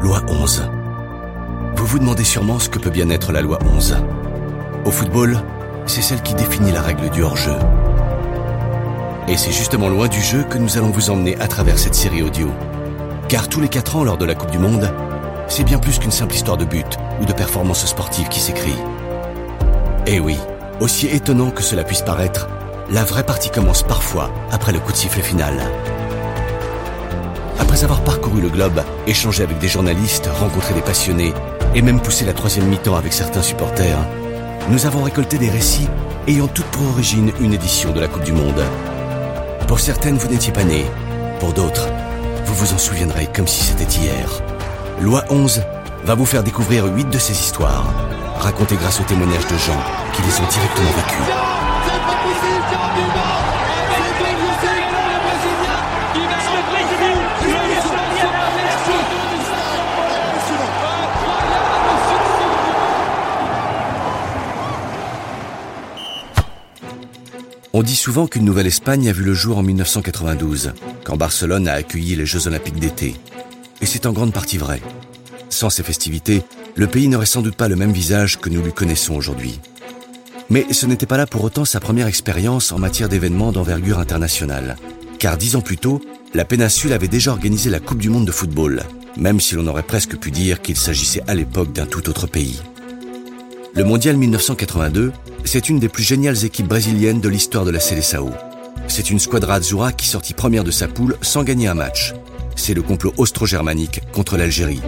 Loi 11. Vous vous demandez sûrement ce que peut bien être la loi 11. Au football, c'est celle qui définit la règle du hors-jeu. Et c'est justement loin du jeu que nous allons vous emmener à travers cette série audio. Car tous les 4 ans lors de la Coupe du Monde, c'est bien plus qu'une simple histoire de but ou de performance sportive qui s'écrit. Eh oui, aussi étonnant que cela puisse paraître, la vraie partie commence parfois après le coup de sifflet final. Après avoir parcouru le globe, échangé avec des journalistes, rencontré des passionnés et même poussé la troisième mi-temps avec certains supporters, nous avons récolté des récits ayant toutes pour origine une édition de la Coupe du Monde. Pour certaines, vous n'étiez pas nés. Pour d'autres, vous vous en souviendrez comme si c'était hier. Loi 11 va vous faire découvrir huit de ces histoires, racontées grâce aux témoignages de gens qui les ont directement vécues. On dit souvent qu'une nouvelle Espagne a vu le jour en 1992, quand Barcelone a accueilli les Jeux olympiques d'été. Et c'est en grande partie vrai. Sans ces festivités, le pays n'aurait sans doute pas le même visage que nous lui connaissons aujourd'hui. Mais ce n'était pas là pour autant sa première expérience en matière d'événements d'envergure internationale. Car dix ans plus tôt, la péninsule avait déjà organisé la Coupe du Monde de football, même si l'on aurait presque pu dire qu'il s'agissait à l'époque d'un tout autre pays. Le Mondial 1982, c'est une des plus géniales équipes brésiliennes de l'histoire de la Seleção. C'est une squadra Azzurra qui sortit première de sa poule sans gagner un match. C'est le complot austro-germanique contre l'Algérie.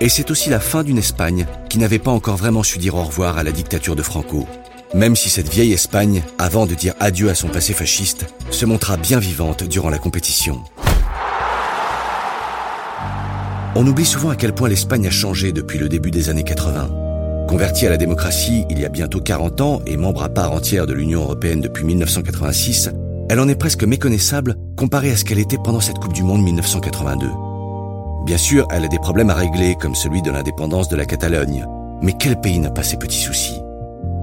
Et c'est aussi la fin d'une Espagne qui n'avait pas encore vraiment su dire au revoir à la dictature de Franco. Même si cette vieille Espagne, avant de dire adieu à son passé fasciste, se montra bien vivante durant la compétition. On oublie souvent à quel point l'Espagne a changé depuis le début des années 80. Convertie à la démocratie il y a bientôt 40 ans et membre à part entière de l'Union européenne depuis 1986, elle en est presque méconnaissable comparée à ce qu'elle était pendant cette Coupe du Monde 1982. Bien sûr, elle a des problèmes à régler comme celui de l'indépendance de la Catalogne, mais quel pays n'a pas ses petits soucis?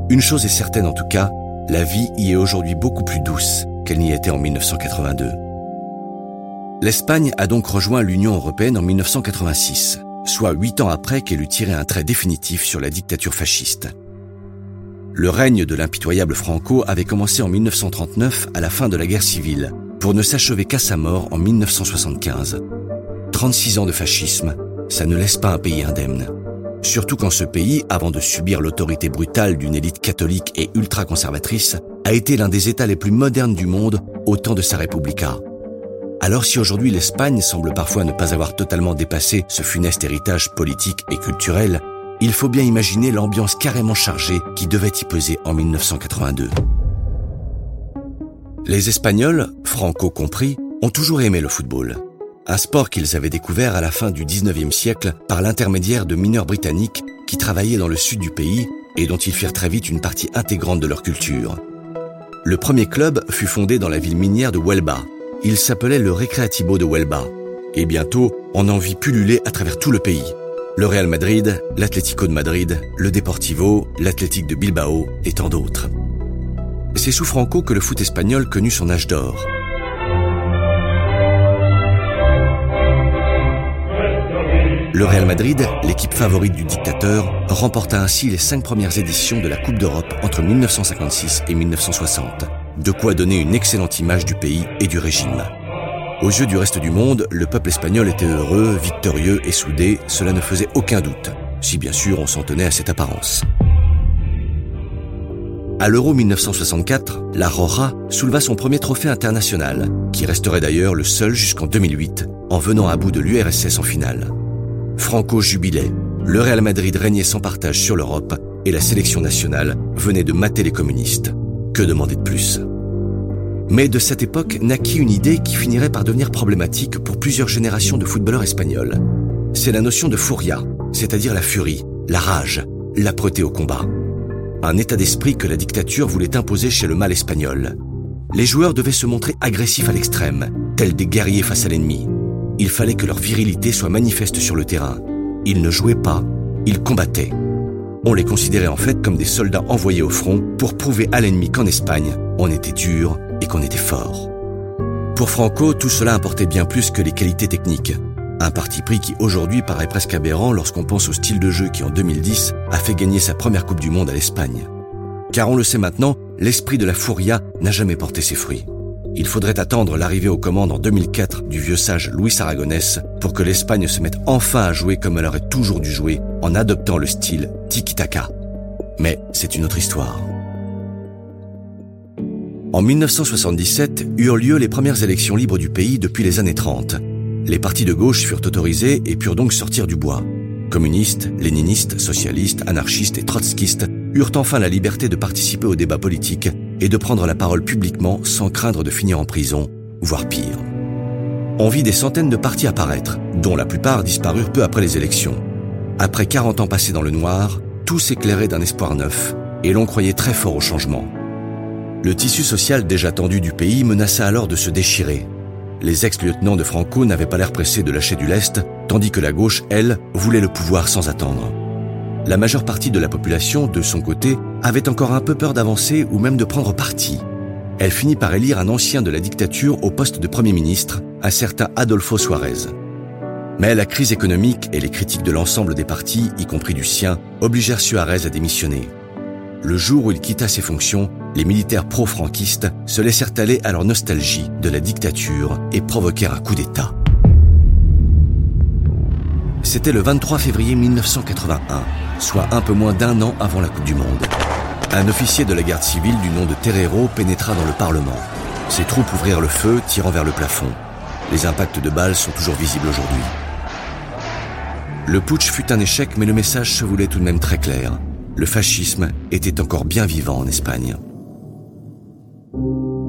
Une chose est certaine en tout cas, la vie y est aujourd'hui beaucoup plus douce qu'elle n'y était en 1982. L'Espagne a donc rejoint l'Union européenne en 1986 soit huit ans après qu'elle eut tiré un trait définitif sur la dictature fasciste. Le règne de l'impitoyable Franco avait commencé en 1939 à la fin de la guerre civile, pour ne s'achever qu'à sa mort en 1975. 36 ans de fascisme, ça ne laisse pas un pays indemne. Surtout quand ce pays, avant de subir l'autorité brutale d'une élite catholique et ultra-conservatrice, a été l'un des États les plus modernes du monde au temps de sa Repubblica. Alors si aujourd'hui l'Espagne semble parfois ne pas avoir totalement dépassé ce funeste héritage politique et culturel, il faut bien imaginer l'ambiance carrément chargée qui devait y peser en 1982. Les Espagnols, Franco compris, ont toujours aimé le football. Un sport qu'ils avaient découvert à la fin du 19e siècle par l'intermédiaire de mineurs britanniques qui travaillaient dans le sud du pays et dont ils firent très vite une partie intégrante de leur culture. Le premier club fut fondé dans la ville minière de Huelva, il s'appelait le Recreativo de Huelva. Et bientôt, on en vit pulluler à travers tout le pays. Le Real Madrid, l'Atlético de Madrid, le Deportivo, l'Athletic de Bilbao et tant d'autres. C'est sous Franco que le foot espagnol connut son âge d'or. Le Real Madrid, l'équipe favorite du dictateur, remporta ainsi les cinq premières éditions de la Coupe d'Europe entre 1956 et 1960 de quoi donner une excellente image du pays et du régime. Aux yeux du reste du monde, le peuple espagnol était heureux, victorieux et soudé, cela ne faisait aucun doute, si bien sûr on s'en tenait à cette apparence. À l'Euro 1964, la Roja souleva son premier trophée international, qui resterait d'ailleurs le seul jusqu'en 2008, en venant à bout de l'URSS en finale. Franco jubilait, le Real Madrid régnait sans partage sur l'Europe et la sélection nationale venait de mater les communistes. Que demander de plus? Mais de cette époque naquit une idée qui finirait par devenir problématique pour plusieurs générations de footballeurs espagnols. C'est la notion de furia, c'est-à-dire la furie, la rage, l'âpreté au combat. Un état d'esprit que la dictature voulait imposer chez le mal espagnol. Les joueurs devaient se montrer agressifs à l'extrême, tels des guerriers face à l'ennemi. Il fallait que leur virilité soit manifeste sur le terrain. Ils ne jouaient pas, ils combattaient. on les considérait en fait comme des soldats envoyés au front pour prouver à l'ennemi qu'en Espagne, on était dur et qu'on était fort. Pour Franco, tout cela importait bien plus que les qualités techniques. Un parti pris qui aujourd'hui paraît presque aberrant lorsqu'on pense au style de jeu qui en 2010 a fait gagner sa première Coupe du Monde à l'Espagne. Car on le sait maintenant, l'esprit de la Furia n'a jamais porté ses fruits. Il faudrait attendre l'arrivée aux commandes en 2004 du vieux sage Luis Aragonès pour que l'Espagne se mette enfin à jouer comme elle aurait toujours dû jouer en adoptant le style tiki-taka. Mais c'est une autre histoire. En 1977 eurent lieu les premières élections libres du pays depuis les années 30. Les partis de gauche furent autorisés et purent donc sortir du bois. Communistes, léninistes, socialistes, anarchistes et trotskistes eurent enfin la liberté de participer au débat politique et de prendre la parole publiquement sans craindre de finir en prison, voire pire. On vit des centaines de partis apparaître, dont la plupart disparurent peu après les élections. Après 40 ans passés dans le noir, tout s'éclairait d'un espoir neuf, et l'on croyait très fort au changement. Le tissu social déjà tendu du pays menaça alors de se déchirer. Les ex-lieutenants de Franco n'avaient pas l'air pressés de lâcher du lest, tandis que la gauche, elle, voulait le pouvoir sans attendre la majeure partie de la population, de son côté, avait encore un peu peur d'avancer ou même de prendre parti. Elle finit par élire un ancien de la dictature au poste de Premier ministre, un certain Adolfo Suarez. Mais la crise économique et les critiques de l'ensemble des partis, y compris du sien, obligèrent Suarez à démissionner. Le jour où il quitta ses fonctions, les militaires pro-franquistes se laissèrent aller à leur nostalgie de la dictature et provoquèrent un coup d'État. C'était le 23 février 1981 soit un peu moins d'un an avant la Coupe du Monde. Un officier de la garde civile du nom de Terrero pénétra dans le Parlement. Ses troupes ouvrirent le feu, tirant vers le plafond. Les impacts de balles sont toujours visibles aujourd'hui. Le putsch fut un échec, mais le message se voulait tout de même très clair. Le fascisme était encore bien vivant en Espagne.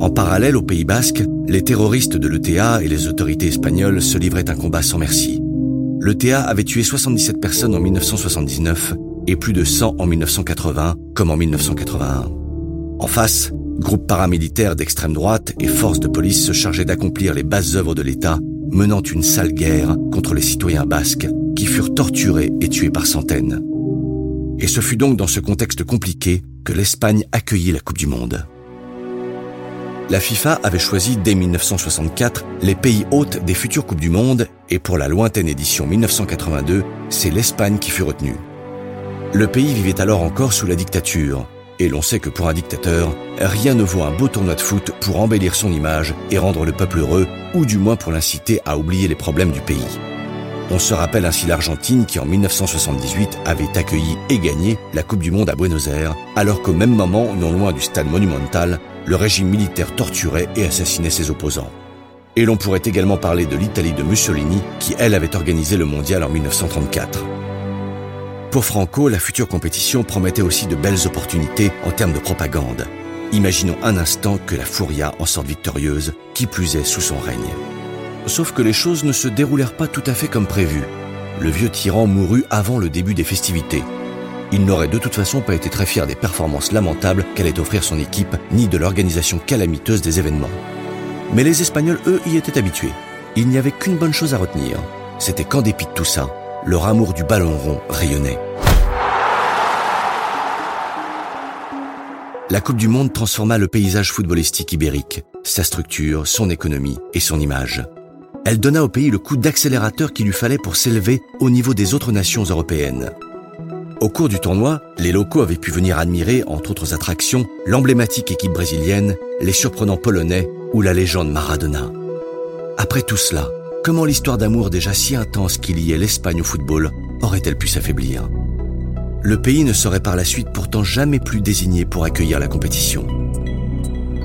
En parallèle au Pays basque, les terroristes de l'ETA et les autorités espagnoles se livraient un combat sans merci l'ETA avait tué 77 personnes en 1979 et plus de 100 en 1980 comme en 1981. En face, groupes paramilitaires d'extrême droite et forces de police se chargeaient d'accomplir les basses œuvres de l'État, menant une sale guerre contre les citoyens basques qui furent torturés et tués par centaines. Et ce fut donc dans ce contexte compliqué que l'Espagne accueillit la Coupe du Monde. La FIFA avait choisi dès 1964 les pays hôtes des futures Coupes du Monde et pour la lointaine édition 1982, c'est l'Espagne qui fut retenue. Le pays vivait alors encore sous la dictature, et l'on sait que pour un dictateur, rien ne vaut un beau tournoi de foot pour embellir son image et rendre le peuple heureux, ou du moins pour l'inciter à oublier les problèmes du pays. On se rappelle ainsi l'Argentine qui en 1978 avait accueilli et gagné la Coupe du Monde à Buenos Aires, alors qu'au même moment, non loin du stade monumental, le régime militaire torturait et assassinait ses opposants. Et l'on pourrait également parler de l'Italie de Mussolini, qui elle avait organisé le mondial en 1934. Pour Franco, la future compétition promettait aussi de belles opportunités en termes de propagande. Imaginons un instant que la Furia en sorte victorieuse, qui plus est sous son règne. Sauf que les choses ne se déroulèrent pas tout à fait comme prévu. Le vieux tyran mourut avant le début des festivités, il n'aurait de toute façon pas été très fier des performances lamentables qu'allait offrir son équipe, ni de l'organisation calamiteuse des événements. Mais les Espagnols, eux, y étaient habitués. Il n'y avait qu'une bonne chose à retenir. C'était qu'en dépit de tout ça, leur amour du ballon rond rayonnait. La Coupe du Monde transforma le paysage footballistique ibérique, sa structure, son économie et son image. Elle donna au pays le coup d'accélérateur qu'il lui fallait pour s'élever au niveau des autres nations européennes. Au cours du tournoi, les locaux avaient pu venir admirer, entre autres attractions, l'emblématique équipe brésilienne, les surprenants polonais ou la légende Maradona. Après tout cela, comment l'histoire d'amour déjà si intense qui liait l'Espagne au football aurait-elle pu s'affaiblir? Le pays ne serait par la suite pourtant jamais plus désigné pour accueillir la compétition.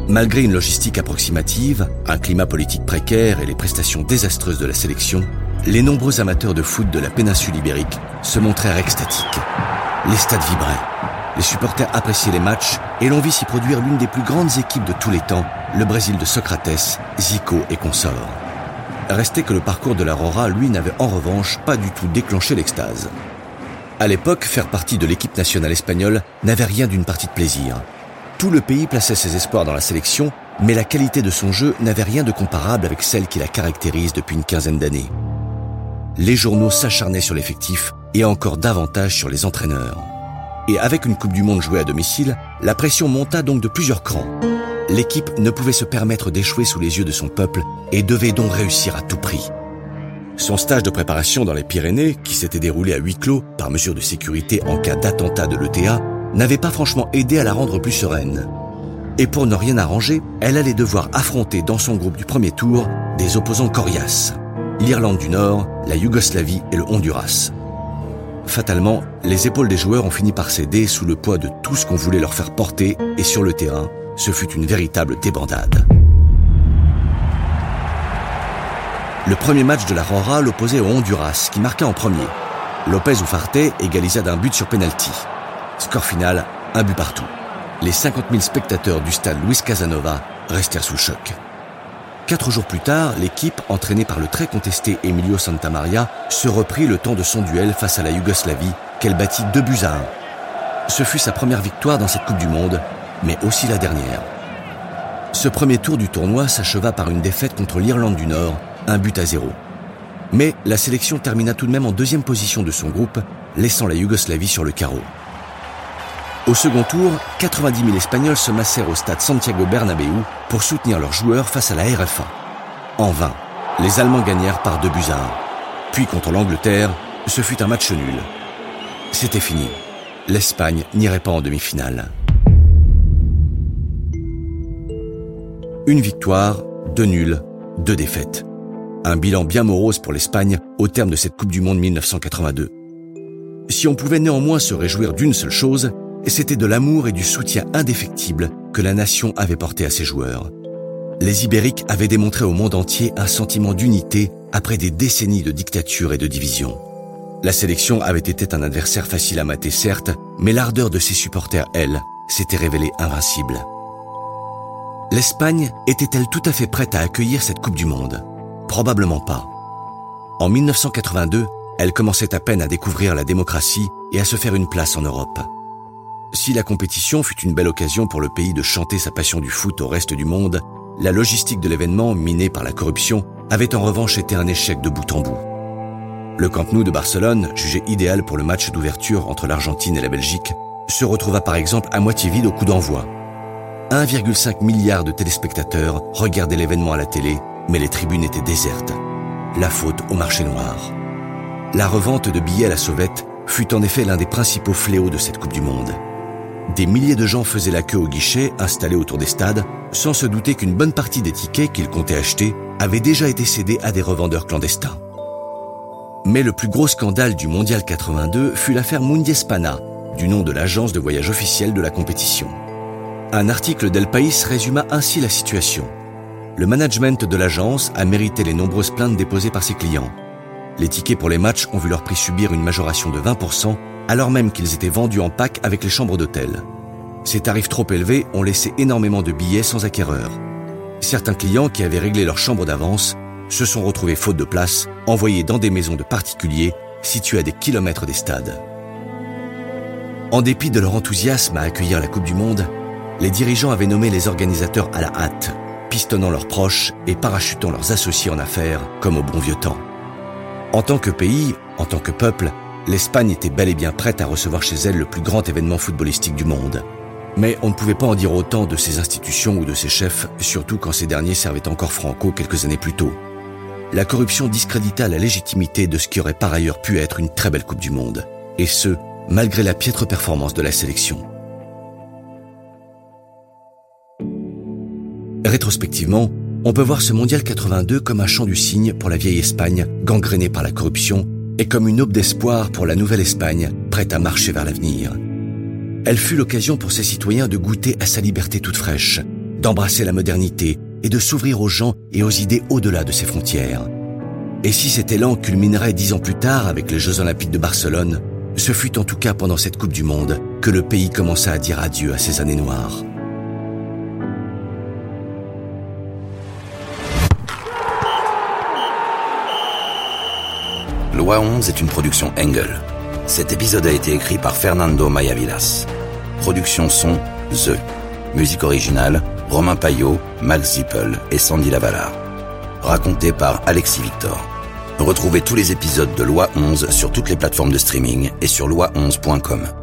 Malgré une logistique approximative, un climat politique précaire et les prestations désastreuses de la sélection, les nombreux amateurs de foot de la péninsule ibérique se montrèrent extatiques. Les stades vibraient. Les supporters appréciaient les matchs et l'on vit s'y produire l'une des plus grandes équipes de tous les temps, le Brésil de Socrates, Zico et consorts. Restait que le parcours de l'Aurora, lui, n'avait en revanche pas du tout déclenché l'extase. À l'époque, faire partie de l'équipe nationale espagnole n'avait rien d'une partie de plaisir. Tout le pays plaçait ses espoirs dans la sélection, mais la qualité de son jeu n'avait rien de comparable avec celle qui la caractérise depuis une quinzaine d'années les journaux s'acharnaient sur l'effectif et encore davantage sur les entraîneurs. Et avec une Coupe du Monde jouée à domicile, la pression monta donc de plusieurs crans. L'équipe ne pouvait se permettre d'échouer sous les yeux de son peuple et devait donc réussir à tout prix. Son stage de préparation dans les Pyrénées, qui s'était déroulé à huis clos par mesure de sécurité en cas d'attentat de l'ETA, n'avait pas franchement aidé à la rendre plus sereine. Et pour ne rien arranger, elle allait devoir affronter dans son groupe du premier tour des opposants coriaces. L'Irlande du Nord, la Yougoslavie et le Honduras. Fatalement, les épaules des joueurs ont fini par céder sous le poids de tout ce qu'on voulait leur faire porter et sur le terrain, ce fut une véritable débandade. Le premier match de la Rora l'opposait au Honduras, qui marqua en premier. Lopez Ufarte égalisa d'un but sur penalty. Score final, un but partout. Les 50 000 spectateurs du stade Luis Casanova restèrent sous choc. Quatre jours plus tard, l'équipe, entraînée par le très contesté Emilio Santamaria, se reprit le temps de son duel face à la Yougoslavie, qu'elle battit deux buts à un. Ce fut sa première victoire dans cette Coupe du Monde, mais aussi la dernière. Ce premier tour du tournoi s'acheva par une défaite contre l'Irlande du Nord, un but à zéro. Mais la sélection termina tout de même en deuxième position de son groupe, laissant la Yougoslavie sur le carreau. Au second tour, 90 000 Espagnols se massèrent au stade Santiago Bernabéu pour soutenir leurs joueurs face à la RFA. En vain, les Allemands gagnèrent par deux buts à un. Puis contre l'Angleterre, ce fut un match nul. C'était fini. L'Espagne n'irait pas en demi-finale. Une victoire, deux nuls, deux défaites. Un bilan bien morose pour l'Espagne au terme de cette Coupe du Monde 1982. Si on pouvait néanmoins se réjouir d'une seule chose, c'était de l'amour et du soutien indéfectible que la nation avait porté à ses joueurs. Les Ibériques avaient démontré au monde entier un sentiment d'unité après des décennies de dictature et de division. La sélection avait été un adversaire facile à mater certes, mais l'ardeur de ses supporters, elle, s'était révélée invincible. L'Espagne était-elle tout à fait prête à accueillir cette Coupe du Monde? Probablement pas. En 1982, elle commençait à peine à découvrir la démocratie et à se faire une place en Europe. Si la compétition fut une belle occasion pour le pays de chanter sa passion du foot au reste du monde, la logistique de l'événement, minée par la corruption, avait en revanche été un échec de bout en bout. Le Camp Nou de Barcelone, jugé idéal pour le match d'ouverture entre l'Argentine et la Belgique, se retrouva par exemple à moitié vide au coup d'envoi. 1,5 milliard de téléspectateurs regardaient l'événement à la télé, mais les tribunes étaient désertes. La faute au marché noir. La revente de billets à la sauvette fut en effet l'un des principaux fléaux de cette Coupe du Monde. Des milliers de gens faisaient la queue au guichet installés autour des stades, sans se douter qu'une bonne partie des tickets qu'ils comptaient acheter avaient déjà été cédés à des revendeurs clandestins. Mais le plus gros scandale du Mondial 82 fut l'affaire Mundiespana, du nom de l'agence de voyage officielle de la compétition. Un article d'El País résuma ainsi la situation. Le management de l'agence a mérité les nombreuses plaintes déposées par ses clients. Les tickets pour les matchs ont vu leur prix subir une majoration de 20% alors même qu'ils étaient vendus en pack avec les chambres d'hôtel. Ces tarifs trop élevés ont laissé énormément de billets sans acquéreur. Certains clients qui avaient réglé leur chambre d'avance se sont retrouvés faute de place, envoyés dans des maisons de particuliers situées à des kilomètres des stades. En dépit de leur enthousiasme à accueillir la Coupe du Monde, les dirigeants avaient nommé les organisateurs à la hâte, pistonnant leurs proches et parachutant leurs associés en affaires comme au bon vieux temps. En tant que pays, en tant que peuple, l'Espagne était bel et bien prête à recevoir chez elle le plus grand événement footballistique du monde. Mais on ne pouvait pas en dire autant de ses institutions ou de ses chefs, surtout quand ces derniers servaient encore Franco quelques années plus tôt. La corruption discrédita la légitimité de ce qui aurait par ailleurs pu être une très belle Coupe du Monde. Et ce, malgré la piètre performance de la sélection. Rétrospectivement, on peut voir ce Mondial 82 comme un chant du cygne pour la vieille Espagne, gangrénée par la corruption et comme une aube d'espoir pour la nouvelle Espagne, prête à marcher vers l'avenir. Elle fut l'occasion pour ses citoyens de goûter à sa liberté toute fraîche, d'embrasser la modernité et de s'ouvrir aux gens et aux idées au-delà de ses frontières. Et si cet élan culminerait dix ans plus tard avec les Jeux Olympiques de Barcelone, ce fut en tout cas pendant cette Coupe du Monde que le pays commença à dire adieu à ses années noires. Loi 11 est une production Engel. Cet épisode a été écrit par Fernando Mayavilas. Production son The. Musique originale Romain Payot, Max Zippel et Sandy Lavalard. Raconté par Alexis Victor. Retrouvez tous les épisodes de Loi 11 sur toutes les plateformes de streaming et sur loi11.com.